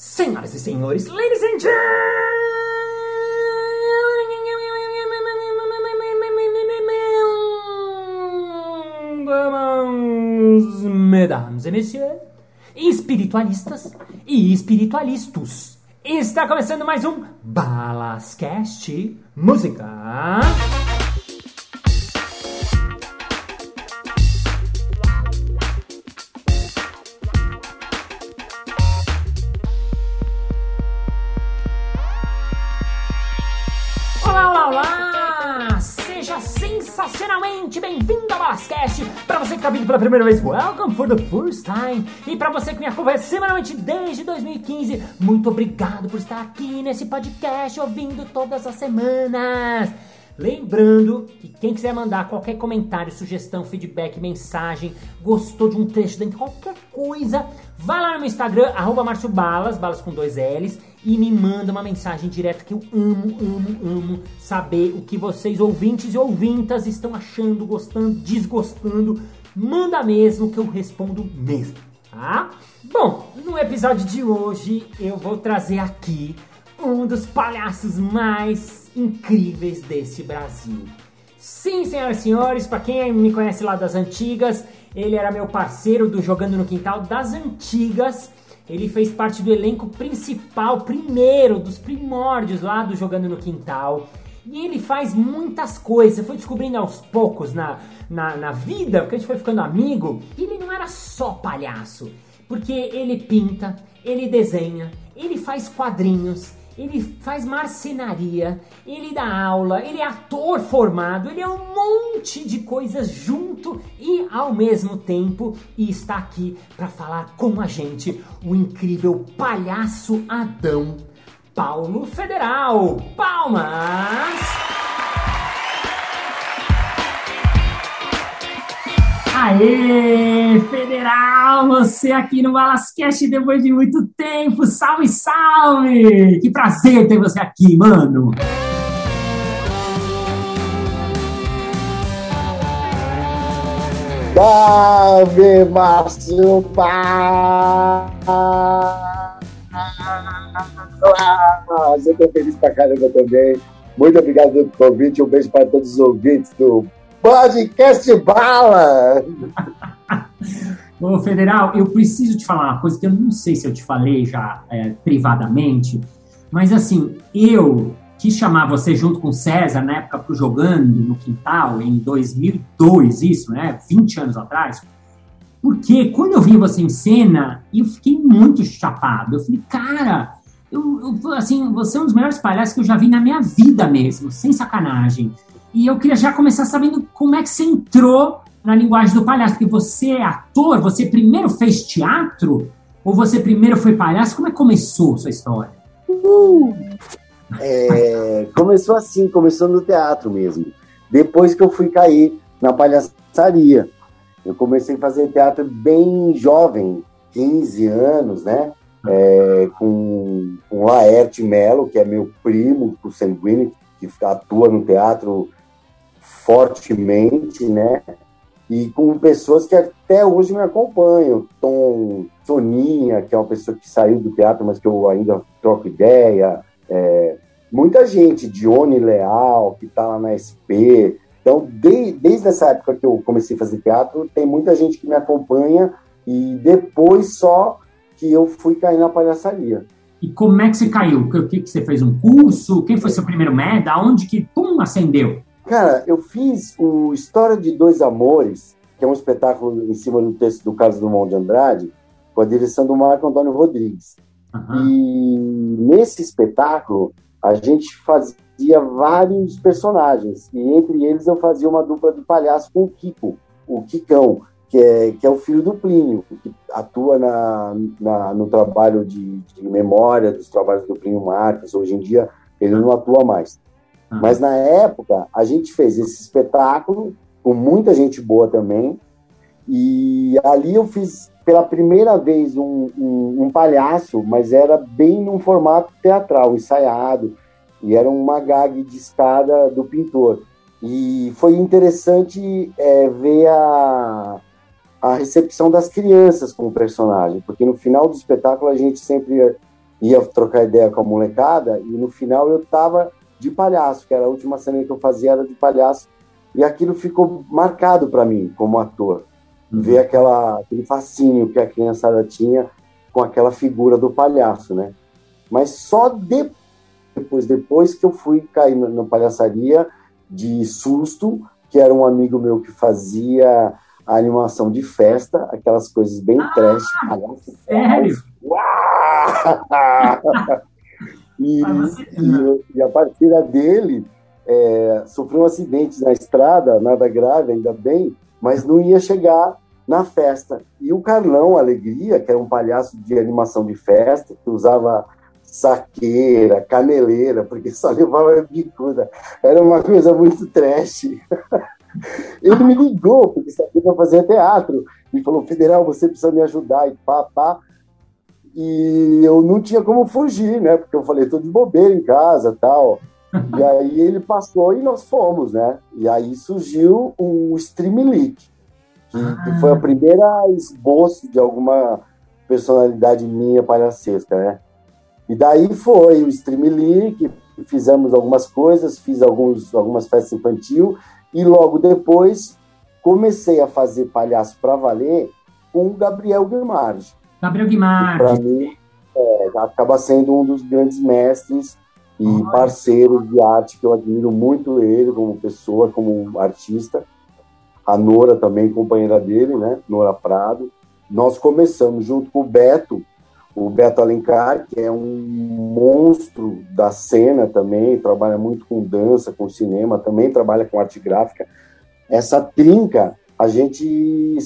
Senhoras e senhores, ladies and gentlemen, mesdames et messieurs, espiritualistas e espiritualistas. Está começando mais um Balascast Música. Está vindo pela primeira vez, welcome for the first time! E para você que me acompanha semanalmente desde 2015, muito obrigado por estar aqui nesse podcast ouvindo todas as semanas! Lembrando que quem quiser mandar qualquer comentário, sugestão, feedback, mensagem, gostou de um trecho dentro, qualquer coisa, vai lá no meu Instagram, arroba Márcio Balas, balas com dois L's, e me manda uma mensagem direta que eu amo, amo, amo saber o que vocês, ouvintes e ouvintas, estão achando, gostando, desgostando. Manda mesmo que eu respondo mesmo, tá? Bom, no episódio de hoje eu vou trazer aqui um dos palhaços mais incríveis desse Brasil. Sim, senhoras e senhores, para quem me conhece lá das antigas, ele era meu parceiro do Jogando no Quintal das antigas. Ele fez parte do elenco principal, primeiro, dos primórdios lá do Jogando no Quintal. E ele faz muitas coisas. Eu fui descobrindo aos poucos na, na, na vida, porque a gente foi ficando amigo, que ele não era só palhaço. Porque ele pinta, ele desenha, ele faz quadrinhos, ele faz marcenaria, ele dá aula, ele é ator formado, ele é um monte de coisas junto e ao mesmo tempo e está aqui para falar com a gente o incrível palhaço Adão Paulo Federal. Palmas! Aê, Federal, você aqui no Balascast depois de muito tempo, salve, salve! Que prazer ter você aqui, mano! Salve, Márcio Paz! Eu tô feliz pra caramba também. Muito obrigado pelo convite. Um beijo para todos os ouvintes do Podcast Bala! Ô, Federal, eu preciso te falar uma coisa que eu não sei se eu te falei já é, privadamente, mas assim, eu quis chamar você junto com o César, na época pro Jogando no Quintal, em 2002, isso, né? 20 anos atrás. Porque quando eu vi você em cena, eu fiquei muito chapado. Eu falei, cara, eu, eu, assim, você é um dos melhores palhaços que eu já vi na minha vida mesmo, sem sacanagem. E eu queria já começar sabendo como é que você entrou na linguagem do palhaço, porque você é ator, você primeiro fez teatro ou você primeiro foi palhaço? Como é que começou a sua história? Uh, é, começou assim, começou no teatro mesmo. Depois que eu fui cair na palhaçaria. Eu comecei a fazer teatro bem jovem, 15 anos, né? É, com, com Laerte Melo, que é meu primo, sanguíneo, que atua no teatro fortemente, né? E com pessoas que até hoje me acompanham. Tom Soninha, que é uma pessoa que saiu do teatro, mas que eu ainda troco ideia. É, muita gente, Dione Leal, que está lá na SP. Então, de, desde essa época que eu comecei a fazer teatro, tem muita gente que me acompanha e depois só que eu fui cair na palhaçaria. E como é que você caiu? O que, que você fez? Um curso? Quem foi seu primeiro média? Aonde que, pum, acendeu? Cara, eu fiz o História de Dois Amores, que é um espetáculo em cima do texto do Carlos Dumont de Andrade, com a direção do Marco Antônio Rodrigues. Uhum. E nesse espetáculo, a gente fazia vários personagens, e entre eles eu fazia uma dupla de palhaço com o Kiko, o Kikão, que é, que é o filho do Plínio, que atua na, na, no trabalho de, de memória dos trabalhos do Plínio Marcos. Hoje em dia, ele não atua mais. Uhum. Mas na época, a gente fez esse espetáculo com muita gente boa também. E ali eu fiz pela primeira vez um, um, um palhaço, mas era bem num formato teatral, ensaiado. E era uma gag de escada do pintor. E foi interessante é, ver a, a recepção das crianças com o personagem, porque no final do espetáculo a gente sempre ia trocar ideia com a molecada e no final eu tava de palhaço, que era a última cena que eu fazia era de palhaço, e aquilo ficou marcado para mim como ator. Uhum. Ver aquela, aquele fascínio que a criançada tinha com aquela figura do palhaço, né? Mas só depois, depois que eu fui cair na palhaçaria de susto, que era um amigo meu que fazia a animação de festa, aquelas coisas bem ah, trash. Sério? e, e, e, a partir dele, é, sofreu um acidente na estrada, nada grave, ainda bem, mas não ia chegar na festa. E o Carlão Alegria, que era um palhaço de animação de festa, que usava saqueira, caneleira, porque só levava bicuda. Era uma coisa muito trash. Ele me ligou, porque sabia que eu fazia teatro, e falou, Federal, você precisa me ajudar, e pá, pá. E eu não tinha como fugir, né? Porque eu falei, tô de bobeira em casa tal. E aí ele passou e nós fomos, né? E aí surgiu o Streamlink, que, ah. que foi a primeira esboço de alguma personalidade minha palhacesca, né? E daí foi o Streamlink, fizemos algumas coisas, fiz alguns, algumas festas infantil e logo depois comecei a fazer palhaço para valer com o Gabriel Guimarães. Gabriel Guimarães. Para mim, é, acaba sendo um dos grandes mestres e Olha. parceiro de arte que eu admiro muito ele como pessoa, como artista. A Nora também, companheira dele, né? Nora Prado. Nós começamos junto com o Beto, o Beto Alencar, que é um monstro da cena também, trabalha muito com dança, com cinema, também trabalha com arte gráfica. Essa trinca, a gente,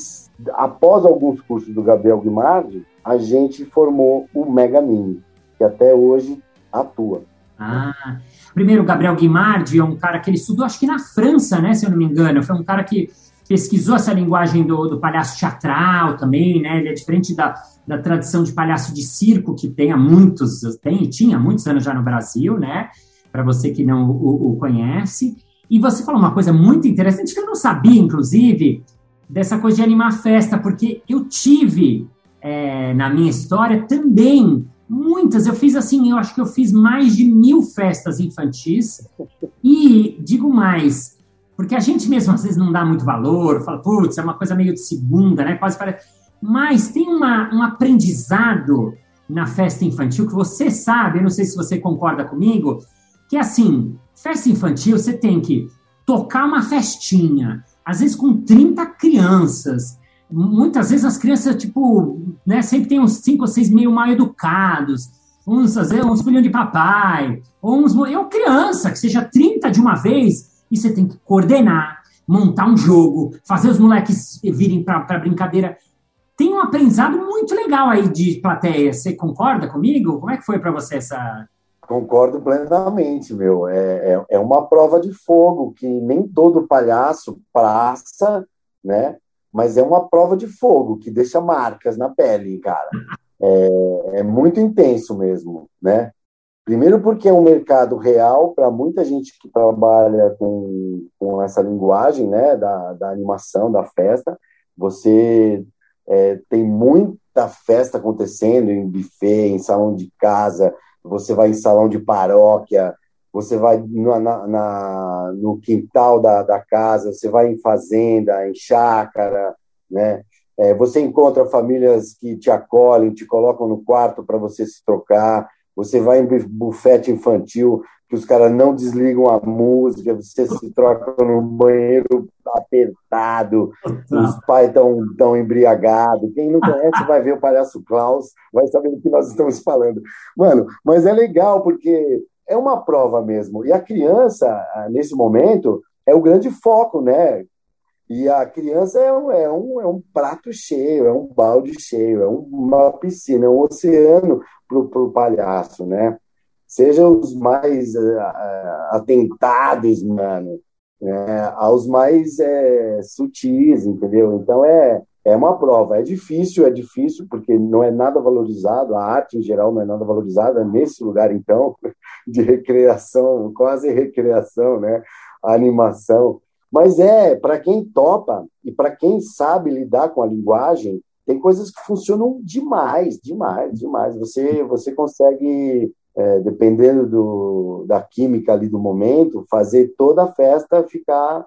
após alguns cursos do Gabriel Guimarães, a gente formou o Mega Mini, que até hoje atua. Ah, primeiro, o Gabriel Guimarães é um cara que ele estudou, acho que na França, né, se eu não me engano. Foi um cara que pesquisou essa linguagem do, do palhaço teatral também, né? Ele é diferente da, da tradição de palhaço de circo que tem há muitos, tem tinha muitos anos já no Brasil, né? Para você que não o, o, conhece. E você falou uma coisa muito interessante que eu não sabia, inclusive, dessa coisa de animar festa, porque eu tive é, na minha história também Muitas, eu fiz assim, eu acho que eu fiz mais de mil festas infantis. E digo mais, porque a gente mesmo às vezes não dá muito valor, fala, putz, é uma coisa meio de segunda, né? Quase parece. Mas tem uma, um aprendizado na festa infantil que você sabe, eu não sei se você concorda comigo, que é assim, festa infantil você tem que tocar uma festinha, às vezes com 30 crianças, muitas vezes as crianças, tipo, né, sempre tem uns cinco ou seis meio mal educados, uns, às vezes, uns filhos de papai, ou uns, eu criança, que seja 30 de uma vez, e você tem que coordenar, montar um jogo, fazer os moleques virem para brincadeira. Tem um aprendizado muito legal aí de plateia. Você concorda comigo? Como é que foi para você essa. Concordo plenamente, meu. É, é, é, uma prova de fogo que nem todo palhaço passa, né? mas é uma prova de fogo que deixa marcas na pele, cara. É, é muito intenso mesmo, né? Primeiro porque é um mercado real para muita gente que trabalha com, com essa linguagem, né, da, da animação, da festa. Você é, tem muita festa acontecendo em buffet, em salão de casa, você vai em salão de paróquia, você vai na, na, no quintal da, da casa, você vai em fazenda, em chácara, né? É, você encontra famílias que te acolhem, te colocam no quarto para você se trocar. Você vai em bufete infantil, que os caras não desligam a música, você se troca no banheiro apertado, os pais estão tão embriagados. Quem não conhece vai ver o Palhaço Klaus, vai saber do que nós estamos falando. Mano, mas é legal porque é uma prova mesmo. E a criança, ah, nesse momento, é o grande foco, né? E a criança é um, é um, é um prato cheio, é um balde cheio, é uma piscina, é um oceano para o palhaço, né? Sejam os mais uh, atentados, mano, né? aos mais é, sutis, entendeu? Então é, é uma prova. É difícil, é difícil, porque não é nada valorizado, a arte em geral não é nada valorizada nesse lugar, então, de recreação, quase recreação, né? Animação. Mas é, para quem topa e para quem sabe lidar com a linguagem, tem coisas que funcionam demais, demais, demais. Você, você consegue, é, dependendo do, da química ali do momento, fazer toda a festa ficar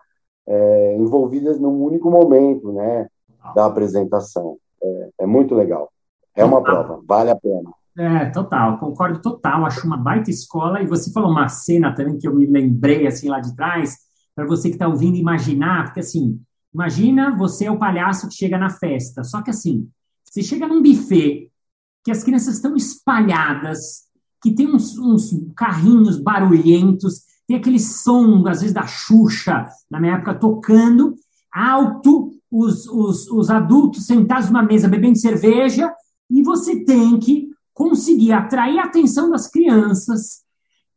é, envolvida num único momento, né, da apresentação. É, é muito legal. É uma prova, vale a pena. É, total, concordo total. Acho uma baita escola. E você falou uma cena também que eu me lembrei assim lá de trás, para você que está ouvindo imaginar, porque assim, Imagina você é o palhaço que chega na festa. Só que assim, você chega num buffet que as crianças estão espalhadas, que tem uns, uns carrinhos barulhentos, tem aquele som, às vezes, da Xuxa, na minha época, tocando, alto, os, os, os adultos sentados numa mesa bebendo cerveja, e você tem que conseguir atrair a atenção das crianças,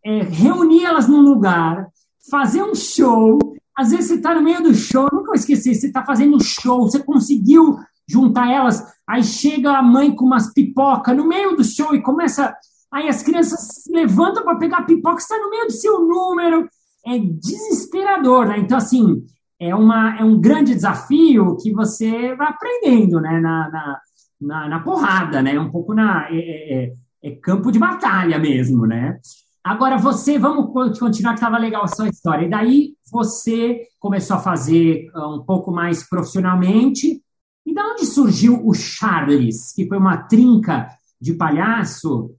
é, reunir elas num lugar, fazer um show às vezes você está no meio do show, nunca vou esquecer, você está fazendo um show, você conseguiu juntar elas, aí chega a mãe com umas pipoca no meio do show e começa. Aí as crianças levantam para pegar pipoca, está no meio do seu número. É desesperador, né? Então, assim, é, uma, é um grande desafio que você vai aprendendo, né? Na, na, na, na porrada, né? Um pouco na. É, é, é, é campo de batalha mesmo, né? Agora você, vamos continuar que estava legal a sua história. E daí você começou a fazer ah, um pouco mais profissionalmente. E da onde surgiu o Charles, que foi uma trinca de palhaço,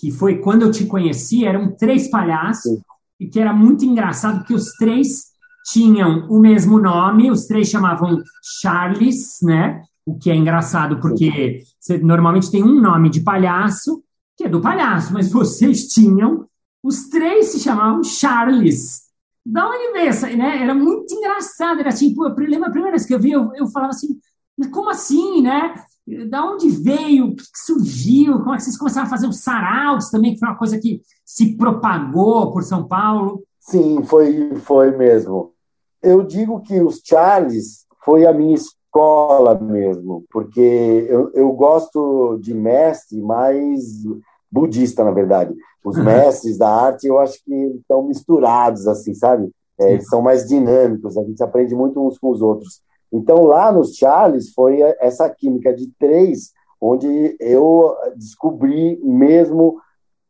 que foi quando eu te conheci, eram três palhaços, e que era muito engraçado, porque os três tinham o mesmo nome, os três chamavam Charles, né? O que é engraçado, porque você normalmente tem um nome de palhaço, que é do palhaço, mas vocês tinham os três se chamavam Charles. Da onde veio essa, né? Era muito engraçado. Era tipo, eu lembro a primeira vez que eu vi, eu, eu falava assim, como assim, né? Da onde veio? O que, surgiu? Como é que vocês começaram a fazer os saraus também, que foi uma coisa que se propagou por São Paulo? Sim, foi, foi mesmo. Eu digo que os Charles foi a minha escola mesmo, porque eu, eu gosto de mestre mais budista, na verdade. Os uhum. mestres da arte, eu acho que estão misturados, assim, sabe? É, eles são mais dinâmicos, a gente aprende muito uns com os outros. Então, lá nos Charles, foi essa química de três, onde eu descobri mesmo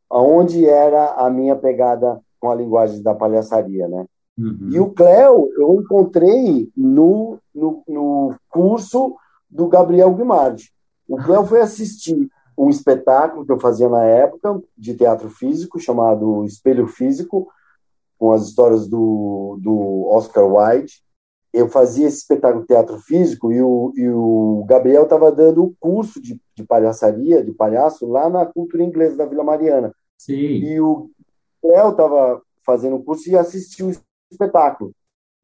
aonde era a minha pegada com a linguagem da palhaçaria, né? Uhum. E o Cléo, eu encontrei no, no, no curso do Gabriel Guimarães. O Cléo foi assistir um espetáculo que eu fazia na época de teatro físico chamado Espelho Físico, com as histórias do, do Oscar Wilde. Eu fazia esse espetáculo teatro físico e o, e o Gabriel estava dando o curso de, de palhaçaria, de palhaço, lá na cultura inglesa da Vila Mariana. Sim. E o Léo estava fazendo o curso e assistiu o espetáculo.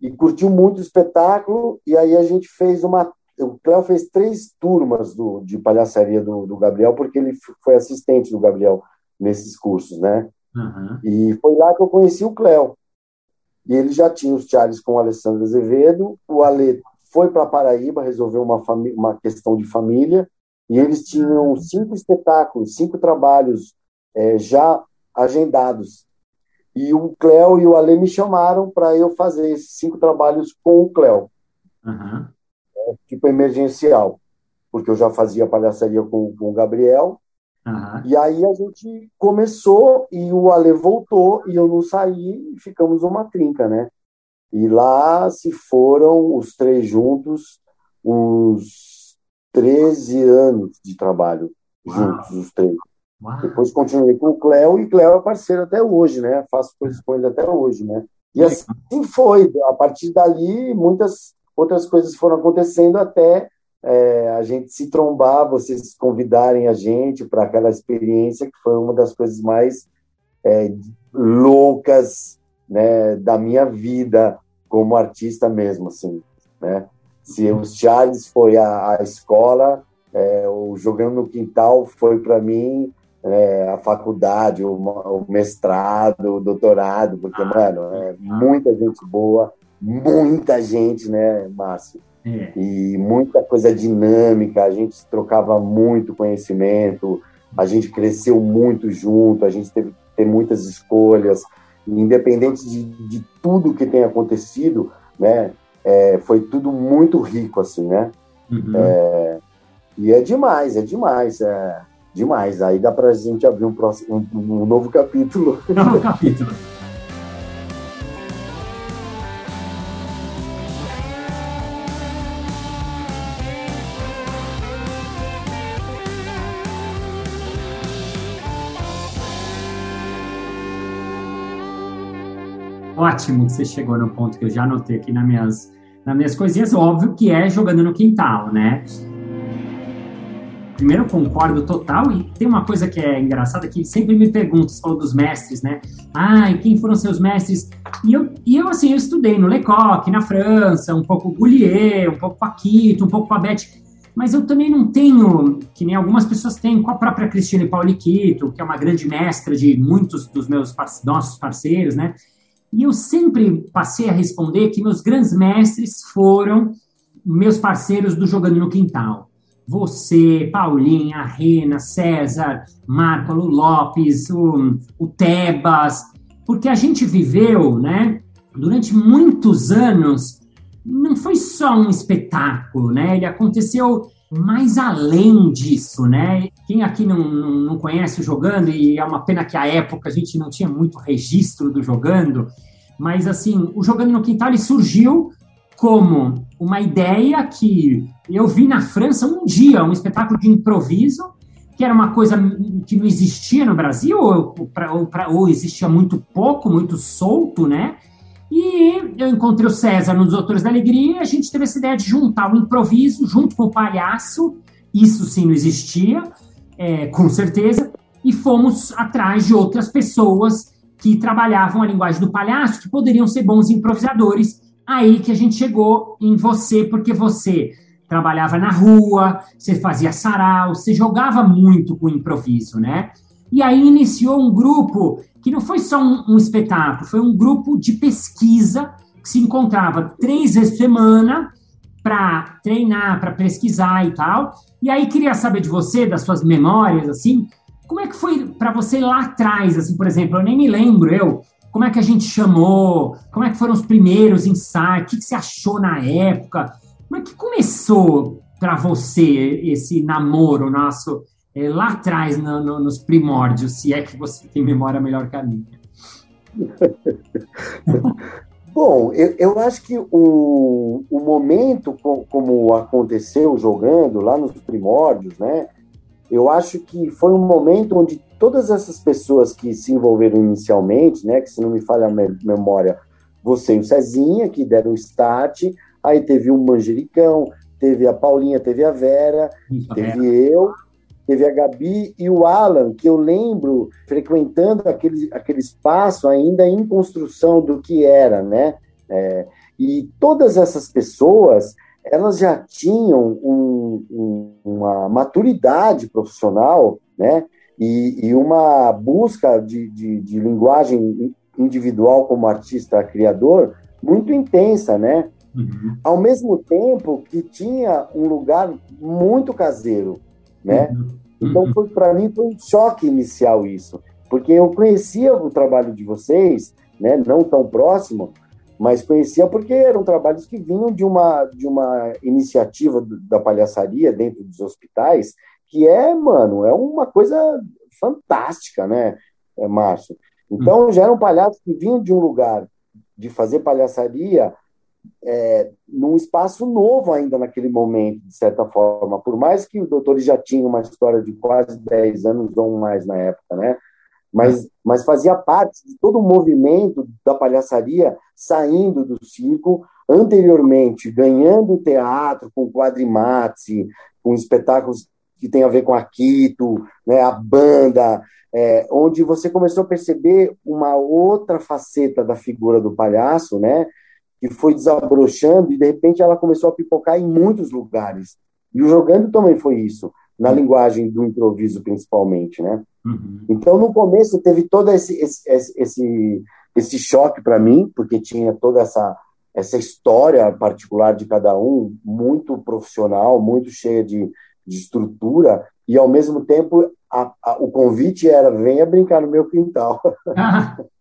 E curtiu muito o espetáculo, e aí a gente fez uma o Cléo fez três turmas do, de palhaçaria do, do, Gabriel, porque ele foi assistente do Gabriel nesses cursos, né? Uhum. E foi lá que eu conheci o Cléo. E ele já tinha os Charles com o Alessandro Azevedo. O Ale foi para Paraíba resolver uma, uma questão de família. E eles tinham cinco espetáculos, cinco trabalhos é, já agendados. E o Cléo e o Ale me chamaram para eu fazer esses cinco trabalhos com o Cléo. Uhum tipo emergencial, porque eu já fazia palhaçaria com, com o Gabriel. Uhum. E aí a gente começou e o Ale voltou e eu não saí e ficamos uma trinca, né? E lá se foram os três juntos uns 13 anos de trabalho Uau. juntos, os três. Uau. Depois continuei com o Cléo e Cléo é parceiro até hoje, né? Faço coisas com ele até hoje, né? E assim foi. A partir dali, muitas outras coisas foram acontecendo até é, a gente se trombar, vocês convidarem a gente para aquela experiência que foi uma das coisas mais é, loucas né, da minha vida como artista mesmo, assim, né? Se os Charles foi a, a escola, é, o jogando no quintal foi para mim é, a faculdade, o, o, mestrado, o doutorado, porque, ah, mano, é muita gente boa, muita gente, né, Márcio? É. E muita coisa dinâmica, a gente trocava muito conhecimento, a gente cresceu muito junto, a gente teve que ter muitas escolhas, independente de, de tudo que tem acontecido, né, é, foi tudo muito rico, assim, né? Uhum. É, E é demais, é demais, é demais. Aí dá pra gente abrir um, próximo, um, um novo capítulo. Novo capítulo. Ótimo que você chegou no ponto que eu já anotei aqui nas minhas, nas minhas coisinhas. Óbvio que é jogando no quintal, né? Primeiro, concordo total. E tem uma coisa que é engraçada que sempre me perguntam, você falou dos mestres, né? Ah, e quem foram seus mestres? E eu, e eu assim, eu estudei no Lecoq, na França, um pouco Goulier, um pouco Paquito, um pouco Babette mas eu também não tenho, que nem algumas pessoas têm, com a própria Cristiane Pauliquito, que é uma grande mestra de muitos dos meus nossos parceiros, né? E eu sempre passei a responder que meus grandes mestres foram meus parceiros do Jogando no Quintal. Você, Paulinha, Rena, César, Marco Lopes, o, o Tebas, porque a gente viveu, né, durante muitos anos, não foi só um espetáculo, né, ele aconteceu mais além disso, né? Quem aqui não, não, não, conhece o Jogando, e é uma pena que a época a gente não tinha muito registro do Jogando, mas assim, o Jogando no Quintal ele surgiu como uma ideia que eu vi na França um dia, um espetáculo de improviso, que era uma coisa que não existia no Brasil, ou, ou, ou existia muito pouco, muito solto, né? E eu encontrei o César nos Doutores da Alegria e a gente teve essa ideia de juntar o improviso junto com o palhaço, isso sim não existia, é, com certeza, e fomos atrás de outras pessoas que trabalhavam a linguagem do palhaço, que poderiam ser bons improvisadores. Aí que a gente chegou em você, porque você trabalhava na rua, você fazia sarau, você jogava muito com improviso, né? E aí iniciou um grupo que não foi só um, um espetáculo, foi um grupo de pesquisa que se encontrava três vezes por semana para treinar, para pesquisar e tal. E aí queria saber de você, das suas memórias, assim, como é que foi para você lá atrás, assim, por exemplo, eu nem me lembro, eu, como é que a gente chamou, como é que foram os primeiros ensaios, o que, que você achou na época, como é que começou para você esse namoro nosso é, lá atrás, no, no, nos primórdios, se é que você tem memória melhor que a minha? Bom, eu, eu acho que o, o momento como aconteceu jogando lá nos primórdios, né? Eu acho que foi um momento onde todas essas pessoas que se envolveram inicialmente, né? Que se não me falha a memória, você e o Cezinha, que deram start, aí teve o Manjericão, teve a Paulinha, teve a Vera, Isso, teve é. eu, teve a Gabi e o Alan, que eu lembro frequentando aquele, aquele espaço ainda em construção do que era, né? É, e todas essas pessoas, elas já tinham um, um, uma maturidade profissional, né? E, e uma busca de, de, de, linguagem individual como artista criador muito intensa, né? Uhum. Ao mesmo tempo que tinha um lugar muito caseiro, né? Uhum. Então, uhum. para mim, foi um choque inicial isso, porque eu conhecia o trabalho de vocês, né? Não tão próximo, mas conhecia porque eram trabalhos que vinham de uma, de uma iniciativa da palhaçaria dentro dos hospitais, que é, mano, é uma coisa fantástica, né, é, Márcio? Então, uhum. já eram palhaços que vinham de um lugar de fazer palhaçaria é, num espaço novo ainda naquele momento, de certa forma. Por mais que o doutor já tinha uma história de quase 10 anos ou mais na época, né? Mas, mas fazia parte de todo o movimento da palhaçaria saindo do circo, anteriormente ganhando teatro com quadrimates, com espetáculos que tem a ver com a Quito, né, a banda, é, onde você começou a perceber uma outra faceta da figura do palhaço, né, que foi desabrochando e de repente ela começou a pipocar em muitos lugares. E o jogando também foi isso, na linguagem do improviso principalmente, né? Uhum. Então no começo teve todo esse esse, esse, esse choque para mim, porque tinha toda essa essa história particular de cada um, muito profissional, muito cheia de, de estrutura, e ao mesmo tempo a, a, o convite era venha brincar no meu quintal.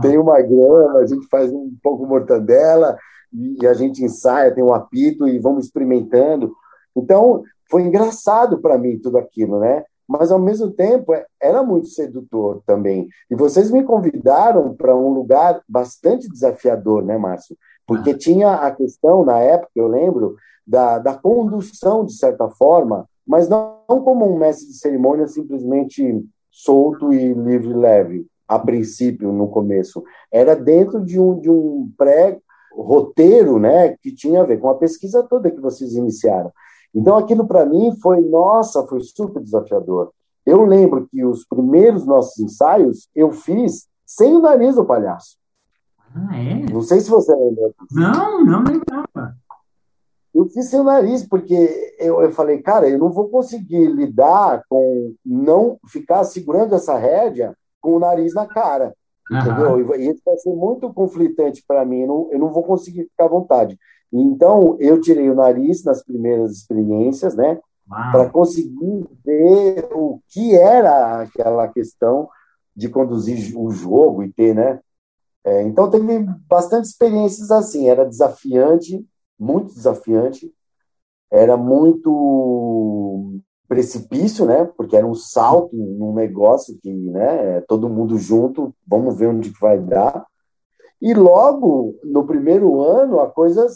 Tem uma grama, a gente faz um pouco mortandela e a gente ensaia, tem um apito e vamos experimentando. Então, foi engraçado para mim tudo aquilo, né? Mas ao mesmo tempo é, era muito sedutor também. E vocês me convidaram para um lugar bastante desafiador, né, Márcio? Porque ah. tinha a questão, na época, eu lembro, da, da condução, de certa forma, mas não, não como um mestre de cerimônia simplesmente solto e livre leve, a princípio, no começo. Era dentro de um, de um pré-roteiro, né, que tinha a ver com a pesquisa toda que vocês iniciaram. Então, aquilo para mim foi, nossa, foi super desafiador. Eu lembro que os primeiros nossos ensaios eu fiz sem o nariz do palhaço. Ah, é? Não sei se você lembra. Não, não lembrava. Eu fiz sem o nariz, porque eu, eu falei, cara, eu não vou conseguir lidar com não ficar segurando essa rédea com o nariz na cara. Uhum. Entendeu? E isso vai ser muito conflitante para mim, eu não, eu não vou conseguir ficar à vontade. Então, eu tirei o nariz nas primeiras experiências, né? Para conseguir ver o que era aquela questão de conduzir o jogo e ter, né? É, então, teve bastante experiências assim. Era desafiante, muito desafiante. Era muito precipício, né? Porque era um salto num negócio que, né? Todo mundo junto, vamos ver onde vai dar. E logo no primeiro ano a coisa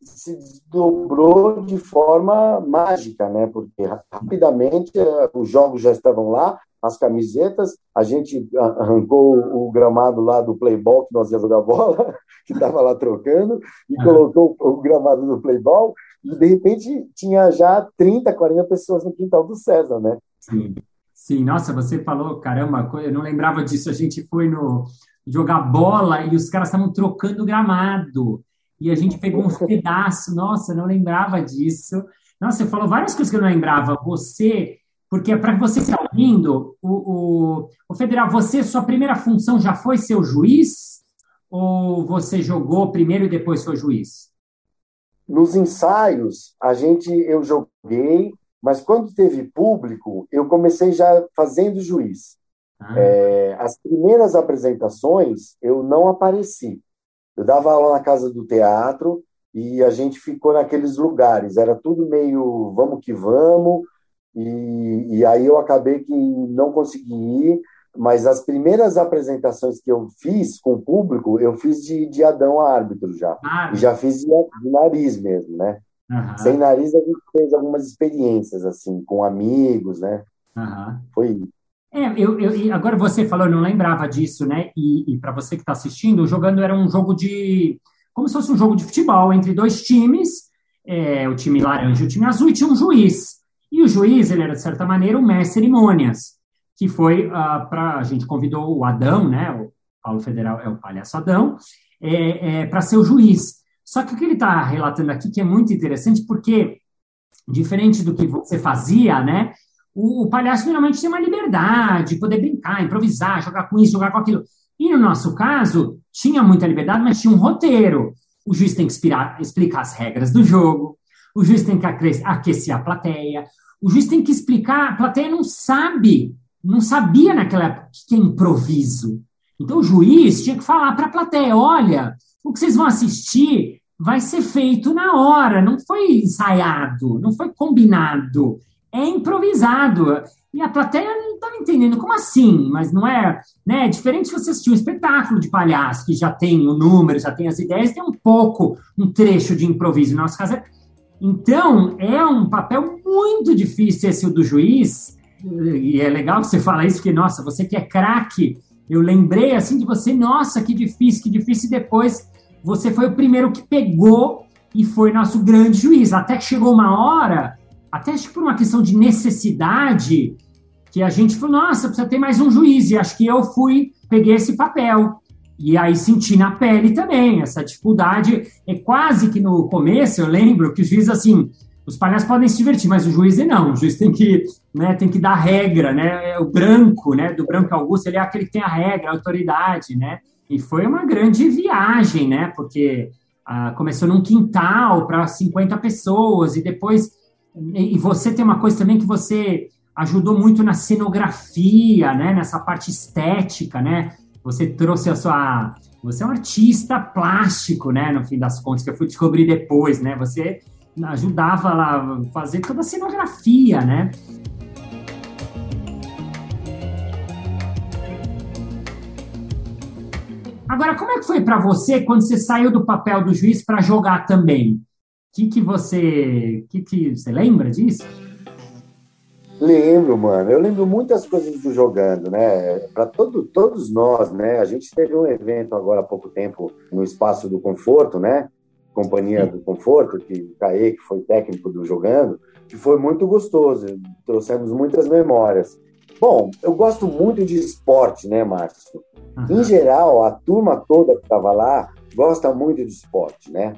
se desdobrou de forma mágica, né? Porque rapidamente eh, os jogos já estavam lá, as camisetas, a gente arrancou o gramado lá do Playball que nós ia jogar bola, que estava lá trocando, e colocou o gramado do Playball, de repente tinha já 30, 40 pessoas no quintal do César, né? Sim. Sim, nossa, você falou, caramba, eu não lembrava disso. A gente foi no jogar bola e os caras estavam trocando gramado e a gente pegou uns pedaços. Nossa, não lembrava disso. Nossa, você falou várias coisas que eu não lembrava. Você, porque para você que está ouvindo, o, o, o Federal, você, sua primeira função já foi ser o juiz? Ou você jogou primeiro e depois foi juiz? Nos ensaios, a gente, eu joguei, mas quando teve público, eu comecei já fazendo juiz. Ah. É, as primeiras apresentações, eu não apareci. Eu dava aula na casa do teatro e a gente ficou naqueles lugares. Era tudo meio vamos que vamos. E, e aí eu acabei que não consegui ir, mas as primeiras apresentações que eu fiz com o público, eu fiz de, de Adão a árbitro já. Ah, e já fiz de, de nariz mesmo, né? Uhum. Sem nariz a gente fez algumas experiências, assim, com amigos, né? Uhum. Foi isso. É, eu, eu, agora você falou, eu não lembrava disso, né? E, e para você que está assistindo, jogando era um jogo de. como se fosse um jogo de futebol entre dois times, é, o time laranja e o time azul, e tinha um juiz. E o juiz, ele era, de certa maneira, o mestre cerimônias, que foi uh, ah, para. A gente convidou o Adão, né? O Paulo Federal é o palhaço Adão, é, é para ser o juiz. Só que o que ele está relatando aqui, que é muito interessante, porque, diferente do que você fazia, né? o, o palhaço geralmente tem uma liberdade, poder brincar, improvisar, jogar com isso, jogar com aquilo. E no nosso caso, tinha muita liberdade, mas tinha um roteiro. O juiz tem que expirar, explicar as regras do jogo, o juiz tem que aquecer a plateia, o juiz tem que explicar, a plateia não sabe, não sabia naquela época que é improviso. Então o juiz tinha que falar para a plateia: olha, o que vocês vão assistir vai ser feito na hora, não foi ensaiado, não foi combinado é improvisado. E a plateia não estava entendendo como assim, mas não é, né? É diferente você assistir um espetáculo de palhaço que já tem o número, já tem as ideias, tem um pouco, um trecho de improviso. No nosso então é um papel muito difícil esse do juiz. E é legal que você fala isso, porque nossa, você que é craque, eu lembrei assim de você, nossa, que difícil, que difícil. E depois você foi o primeiro que pegou e foi nosso grande juiz. Até que chegou uma hora até acho que por uma questão de necessidade, que a gente falou, nossa, precisa ter mais um juiz. E acho que eu fui, peguei esse papel. E aí senti na pele também essa dificuldade. É quase que no começo, eu lembro que os juízes, assim, os palhaços podem se divertir, mas o juiz não. O juiz tem que, né, tem que dar regra, né? É o branco, né, do branco Augusto, ele é aquele que tem a regra, a autoridade, né? E foi uma grande viagem, né? Porque ah, começou num quintal para 50 pessoas e depois e você tem uma coisa também que você ajudou muito na cenografia, né? Nessa parte estética, né? Você trouxe a sua... Você é um artista plástico, né? No fim das contas, que eu fui descobrir depois, né? Você ajudava lá a fazer toda a cenografia, né? Agora, como é que foi para você quando você saiu do papel do juiz para jogar também? O que, que você. Que, que você lembra disso? Lembro, mano. Eu lembro muitas coisas do jogando, né? Para todo, todos nós, né? A gente teve um evento agora há pouco tempo no Espaço do Conforto, né? Companhia do Conforto, que Caê, que foi técnico do jogando, que foi muito gostoso. Trouxemos muitas memórias. Bom, eu gosto muito de esporte, né, Márcio? Em geral, a turma toda que estava lá gosta muito de esporte, né?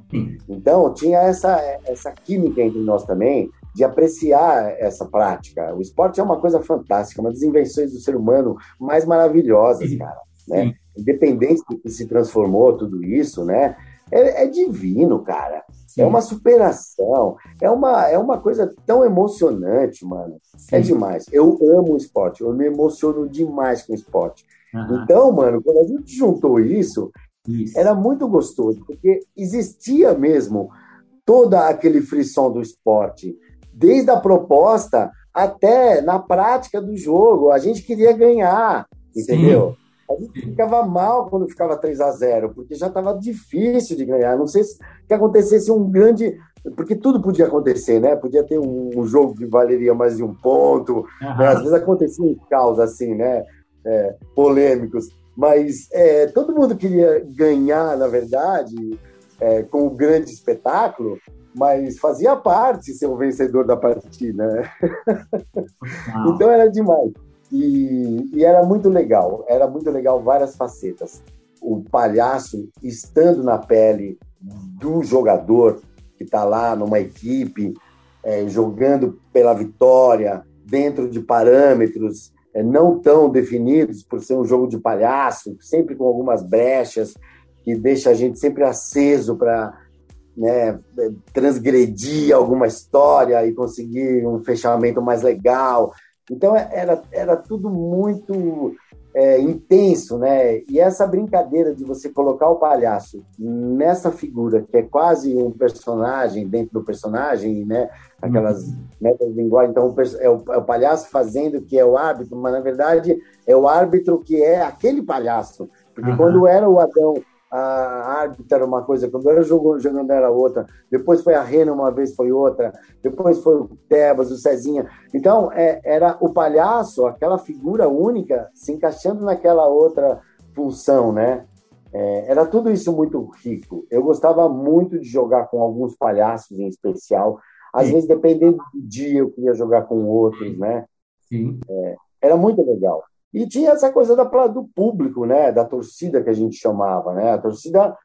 Então, tinha essa, essa química entre nós também de apreciar essa prática. O esporte é uma coisa fantástica, uma das invenções do ser humano mais maravilhosas, cara. Né? Independente do que se transformou tudo isso, né? É, é divino, cara. Sim. É uma superação. É uma, é uma coisa tão emocionante, mano. É Sim. É demais. Eu amo o esporte. Eu me emociono demais com o esporte. Uhum. Então, mano, quando a gente juntou isso, isso, era muito gostoso, porque existia mesmo todo aquele frisson do esporte, desde a proposta até na prática do jogo. A gente queria ganhar, entendeu? Sim. A gente ficava mal quando ficava 3 a 0 porque já estava difícil de ganhar. Não sei se que acontecesse um grande. Porque tudo podia acontecer, né? Podia ter um, um jogo que valeria mais de um ponto. Uhum. Às vezes acontecia um caos assim, né? é, polêmicos, mas é, todo mundo queria ganhar, na verdade, é, com o grande espetáculo, mas fazia parte ser o vencedor da partida. Né? então era demais. E, e, era muito legal, era muito legal várias facetas. O palhaço estando na pele do jogador que está lá numa equipe, é, jogando pela vitória, dentro de parâmetros é, não tão definidos, por ser um jogo de palhaço, sempre com algumas brechas, que deixa a gente sempre aceso para né, transgredir alguma história e conseguir um fechamento mais legal. Então é, era, era tudo muito é, intenso, né? E essa brincadeira de você colocar o palhaço nessa figura que é quase um personagem dentro do personagem, né? Aquelas uhum. metas de linguagem. Então é o, é o palhaço fazendo que é o árbitro, mas na verdade é o árbitro que é aquele palhaço. Porque uhum. quando era o Adão a árbitra era uma coisa, quando era jogando, era outra, depois foi a Rena, uma vez foi outra, depois foi o Tebas, o Cezinha. Então, é, era o palhaço, aquela figura única, se encaixando naquela outra função, né? É, era tudo isso muito rico. Eu gostava muito de jogar com alguns palhaços em especial. Às Sim. vezes, dependendo do dia, eu queria jogar com outros, né? Sim. É, era muito legal. E tinha essa coisa da, do público, né? Da torcida que a gente chamava, né? A torcida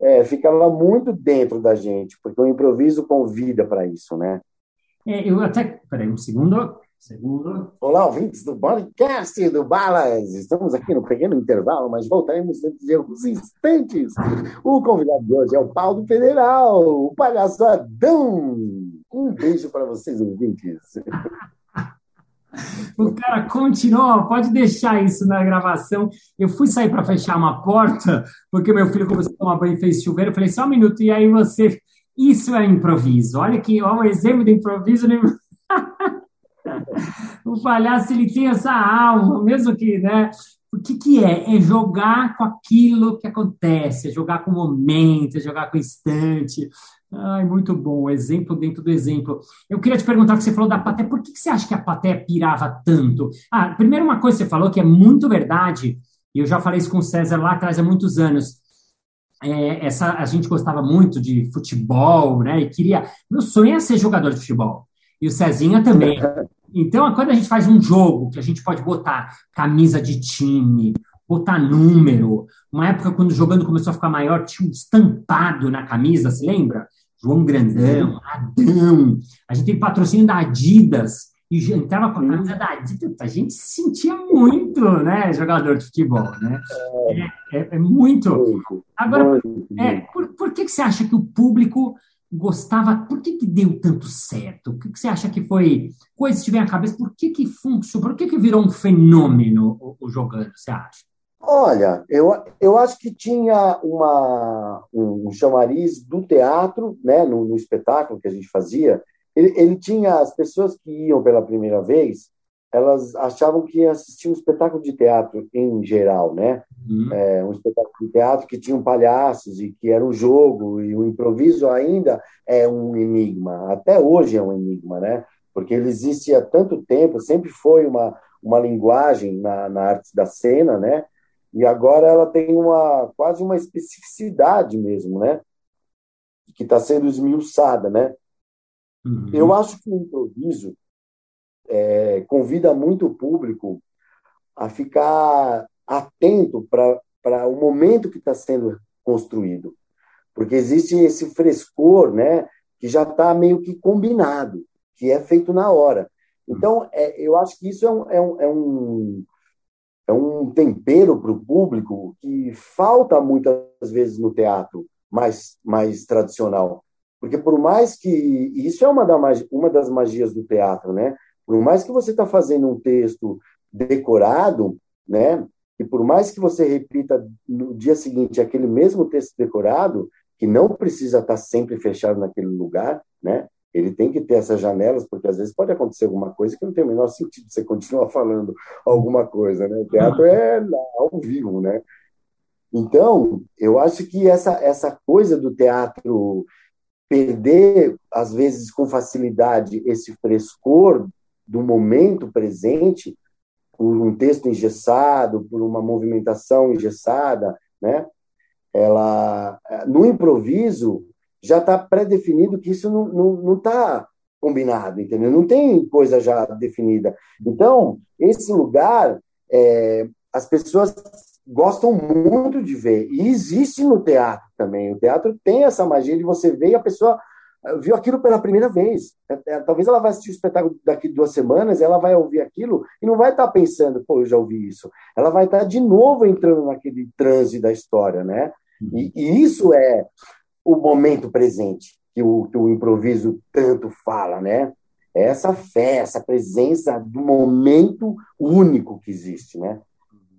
é, ficava muito dentro da gente, porque o improviso convida para isso, né? É, eu até. Peraí, um segundo. Segundo. Olá, ouvintes do podcast do Balas. Estamos aqui no pequeno intervalo, mas voltaremos dentro de alguns instantes. O convidado de hoje é o Paulo Federal, o palhaço Adão. Um beijo para vocês, ouvintes. O cara continua, pode deixar isso na gravação. Eu fui sair para fechar uma porta, porque meu filho começou a tomar banho e fez chuveiro. Eu falei, só um minuto, e aí você. Isso é improviso. Olha que ó, um exemplo de improviso. Né? o palhaço ele tem essa alma, mesmo que, né? O que, que é? É jogar com aquilo que acontece, é jogar com o momento, é jogar com o instante. Ai, muito bom, exemplo dentro do exemplo. Eu queria te perguntar que você falou da plateia, por que, que você acha que a plateia pirava tanto? Ah, primeiro uma coisa que você falou que é muito verdade, e eu já falei isso com o César lá atrás há muitos anos. É, essa, a gente gostava muito de futebol, né? E queria. Meu sonho é ser jogador de futebol. E o Cezinha também. Então, quando a gente faz um jogo que a gente pode botar camisa de time, botar número, uma época quando jogando começou a ficar maior, tinha um estampado na camisa, se lembra? João Grandão, Adão. A gente tem patrocínio da Adidas e entrava com a camisa da Adidas. A gente se sentia muito, né, jogador de futebol, né? É, é, é muito. Agora, é, por, por que, que você acha que o público gostava? Por que, que deu tanto certo? O que, que você acha que foi? Coisas que vem à cabeça, por que que funcionou? Por que que virou um fenômeno o, o jogando, você acha? Olha, eu, eu acho que tinha uma, um, um chamariz do teatro, né, no, no, espetáculo que a gente fazia. Ele, ele tinha as pessoas que iam pela primeira vez, elas achavam que assistiam um espetáculo de teatro em geral, né? Uhum. É, um espetáculo de teatro que tinha palhaços e que era um jogo e o improviso ainda é um enigma. Até hoje é um enigma, né? Porque ele existe há tanto tempo, sempre foi uma, uma linguagem na, na arte da cena, né? E agora ela tem uma quase uma especificidade mesmo, né? Que está sendo esmiuçada, né? Uhum. Eu acho que o improviso é, convida muito o público a ficar atento para o momento que está sendo construído, porque existe esse frescor, né? Que já está meio que combinado, que é feito na hora. Então, é, eu acho que isso é um, é um, é um é um tempero para o público que falta muitas vezes no teatro mais, mais tradicional. Porque por mais que. Isso é uma, da, uma das magias do teatro, né? Por mais que você está fazendo um texto decorado, né? E por mais que você repita no dia seguinte aquele mesmo texto decorado, que não precisa estar tá sempre fechado naquele lugar, né? Ele tem que ter essas janelas, porque às vezes pode acontecer alguma coisa que não tem o menor sentido você continuar falando alguma coisa, né? O teatro é ao vivo, né? Então, eu acho que essa, essa coisa do teatro perder, às vezes, com facilidade, esse frescor do momento presente, por um texto engessado, por uma movimentação engessada, né? Ela, no improviso, já está pré-definido que isso não está não, não tá combinado, entendeu? Não tem coisa já definida. Então, esse lugar, é, as pessoas gostam muito de ver. E existe no teatro também. O teatro tem essa magia de você ver e a pessoa eh, viu aquilo pela primeira vez. É, é, talvez ela vai assistir o espetáculo daqui duas semanas, ela vai ouvir aquilo e não vai estar tá pensando, pô, eu já ouvi isso. Ela vai estar tá de novo entrando naquele transe da história, né? E, e isso é o momento presente, que o, que o improviso tanto fala, né? É essa fé, essa presença do momento único que existe, né?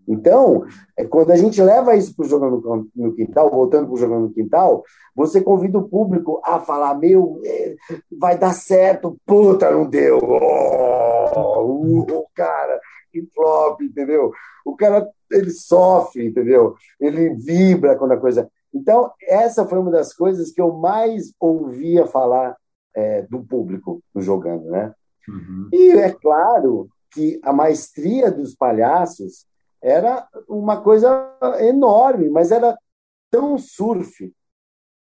Então, é, quando a gente leva isso para o Jogando no Quintal, voltando para o Jogando no Quintal, você convida o público a falar: meu, é, vai dar certo, puta, não deu. Oh, o, cara, que flop, entendeu? O cara, ele sofre, entendeu? Ele vibra quando a coisa. Então, essa foi uma das coisas que eu mais ouvia falar é, do público no jogando, né? Uhum. E é claro que a maestria dos palhaços era uma coisa enorme, mas era tão surf.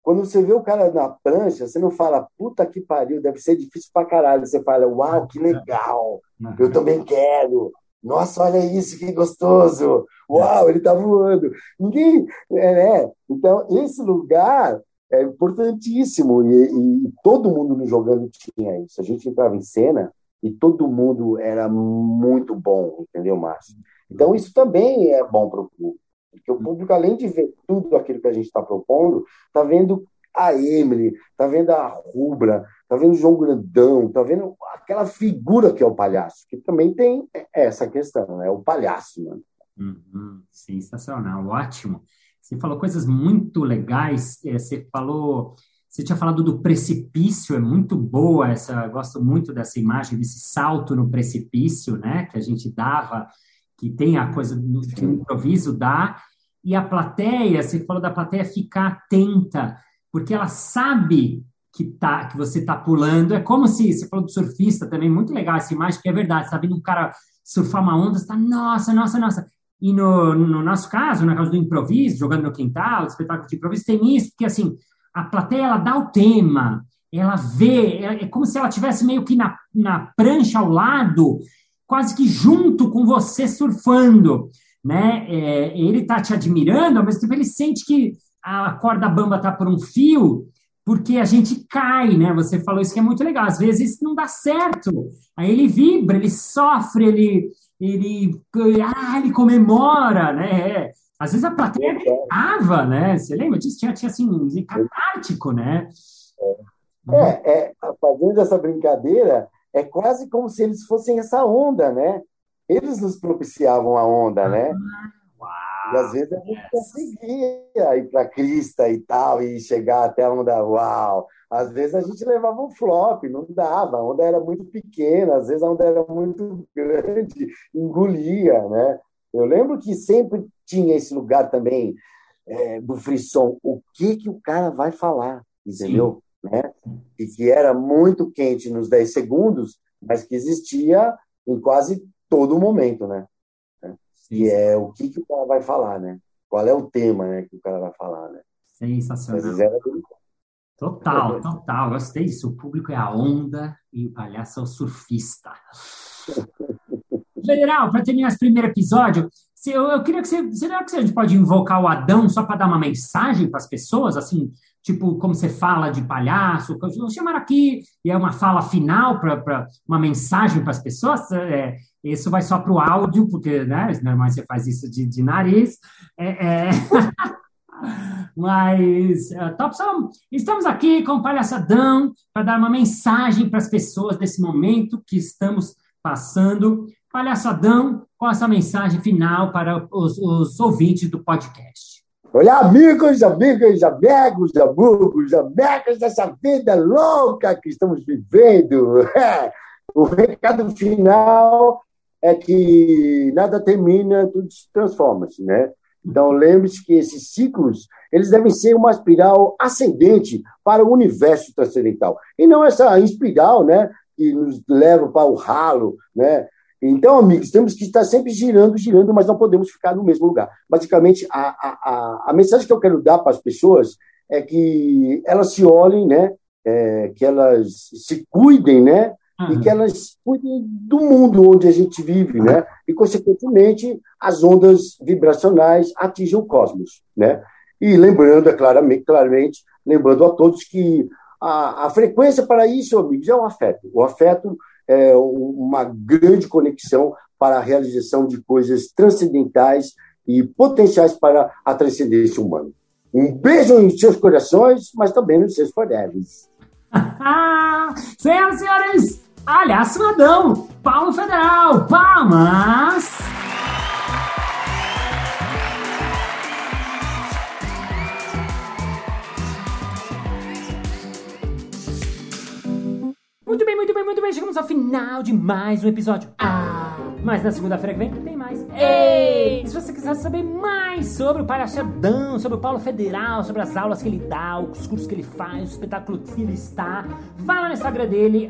Quando você vê o cara na prancha, você não fala, puta que pariu, deve ser difícil pra caralho. Você fala, uau, que legal, eu também quero. Nossa, olha isso, que gostoso! Uau, ele está voando! Ninguém. É, né? Então, esse lugar é importantíssimo e, e, todo mundo no jogando tinha isso. A gente entrava em cena e todo mundo era muito bom, entendeu, Márcio? Então, isso também é bom para o público. Porque o público, além de ver tudo aquilo que a gente está propondo, está vendo a Emily, está vendo a Rubra, está vendo o João Grandão, está vendo aquela figura que é o palhaço, que também tem essa questão, é o palhaço, mano. Uhum, sensacional, ótimo. Você falou coisas muito legais, é, você falou, você tinha falado do precipício, é muito boa essa, gosto muito dessa imagem, desse salto no precipício, né, que a gente dava, que tem a coisa do, que o improviso dá, e a plateia, você falou da plateia ficar atenta, porque ela sabe que, tá, que você está pulando. É como se, você falou do surfista também, muito legal essa imagem, que é verdade, tá vendo um cara surfar uma onda, está, nossa, nossa, nossa. E no, no nosso caso, na causa do improviso, jogando no quintal, espetáculo de improviso, tem isso, porque assim, a plateia, ela dá o tema, ela vê, é, é como se ela tivesse meio que na, na prancha ao lado, quase que junto com você surfando, né? É, ele está te admirando, ao mesmo tempo ele sente que a corda bamba está por um fio, porque a gente cai, né? Você falou isso que é muito legal. Às vezes não dá certo. Aí ele vibra, ele sofre, ele, ele, ah, ele comemora, né? Às vezes a plateia gritava, né? Você lembra disso? Tinha, tinha assim, um catártico, né? É, é, fazendo essa brincadeira, é quase como se eles fossem essa onda, né? Eles nos propiciavam a onda, né? Ah! E às vezes a gente conseguia ir para a crista e tal, e chegar até a onda uau. Às vezes a gente levava um flop, não dava, a onda era muito pequena, às vezes a onda era muito grande, engolia, né? Eu lembro que sempre tinha esse lugar também é, do frisson, o que que o cara vai falar, entendeu? Né? E que era muito quente nos 10 segundos, mas que existia em quase todo momento, né? Que é o que, que o cara vai falar, né? Qual é o tema né, que o cara vai falar, né? Sensacional. Era... Total, total. Gostei disso. O público é a onda e o palhaço é o surfista. Federal, para terminar esse primeiro episódio, eu, eu queria que você. Será que a gente pode invocar o Adão só para dar uma mensagem para as pessoas? Assim, tipo, como você fala de palhaço, vou chamar aqui, e é uma fala final para uma mensagem para as pessoas. É, isso vai só para o áudio, porque né, normalmente você faz isso de, de nariz. É, é... Mas, uh, estamos aqui com o Palhaçadão para dar uma mensagem para as pessoas desse momento que estamos passando. Palhaçadão, qual essa mensagem final para os, os ouvintes do podcast? Olá, amigos, amigas, amigos, amigos, amigas dessa vida louca que estamos vivendo. o recado final é que nada termina, tudo se transforma-se, né? Então, lembre-se que esses ciclos, eles devem ser uma espiral ascendente para o universo transcendental. E não essa espiral, né, que nos leva para o ralo, né? Então, amigos, temos que estar sempre girando, girando, mas não podemos ficar no mesmo lugar. Basicamente, a, a, a, mensagem que eu quero dar para as pessoas é que elas se olhem, né? É, que elas se cuidem, né? Uhum. E que elas cuidem do mundo onde a gente vive, né? E, consequentemente, as ondas vibracionais atingem o cosmos, né? E lembrando, é claramente, claramente, lembrando a todos que a, a frequência para isso, amigos, é o afeto. O afeto é, uma grande conexão para a realização de coisas transcendentais e potenciais para a transcendência humana. Um beijo em seus corações, mas também nos seus foreves. Senhoras e senhores, aliás, cidadão, Paulo Federal, palmas! Muito bem. Chegamos ao final de mais um episódio. Ah! Mas na segunda-feira que vem tem mais. Ei! E se você quiser saber mais sobre o Palhaçadão, sobre o Paulo Federal, sobre as aulas que ele dá, os cursos que ele faz, o espetáculo que ele está, vá lá no Instagram dele,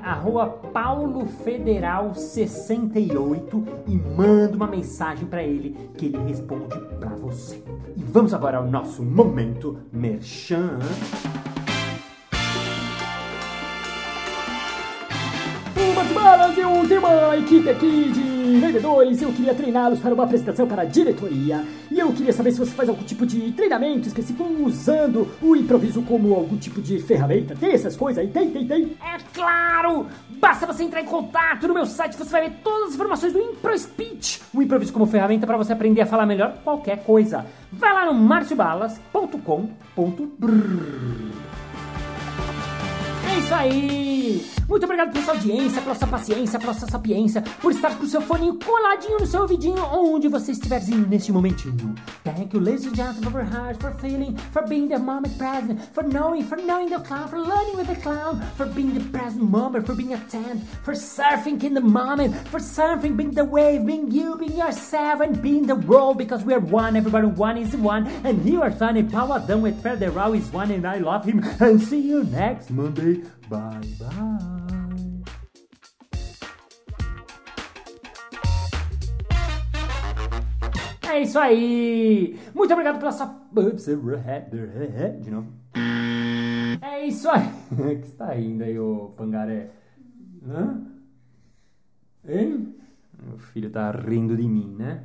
paulofederal68 e manda uma mensagem para ele que ele responde para você. E vamos agora ao nosso momento merchan. Balas, eu tenho uma equipe aqui de vendedores, eu queria treiná-los para uma apresentação para a diretoria. E eu queria saber se você faz algum tipo de treinamento específico usando o improviso como algum tipo de ferramenta. Tem essas coisas aí? Tem, tem, tem. É claro! Basta você entrar em contato no meu site, você vai ver todas as informações do Impro Speech, o improviso como ferramenta para você aprender a falar melhor qualquer coisa. Vai lá no marciobalas.com.br é isso aí! Muito obrigado pela sua audiência, pela sua paciência, pela sua sapiência, por estar com o seu fone coladinho no seu ouvidinho, onde você estiverzinho neste momentinho. Thank you, ladies and gentlemen, for heart, for feeling, for being the moment present, for knowing, for knowing the clown, for learning with the clown, for being the present moment, for being attentive, for surfing in the moment, for surfing, being the wave, being you, being yourself, and being the world, because we are one, everybody one is one, and you are funny, Pauladão with Federal is one, and I love him, and see you next Monday. Bye bye. É isso aí! Muito obrigado pela sua. De novo. É isso aí! que está indo aí, ô pangaré? Hã? Hein? Meu filho tá rindo de mim, né?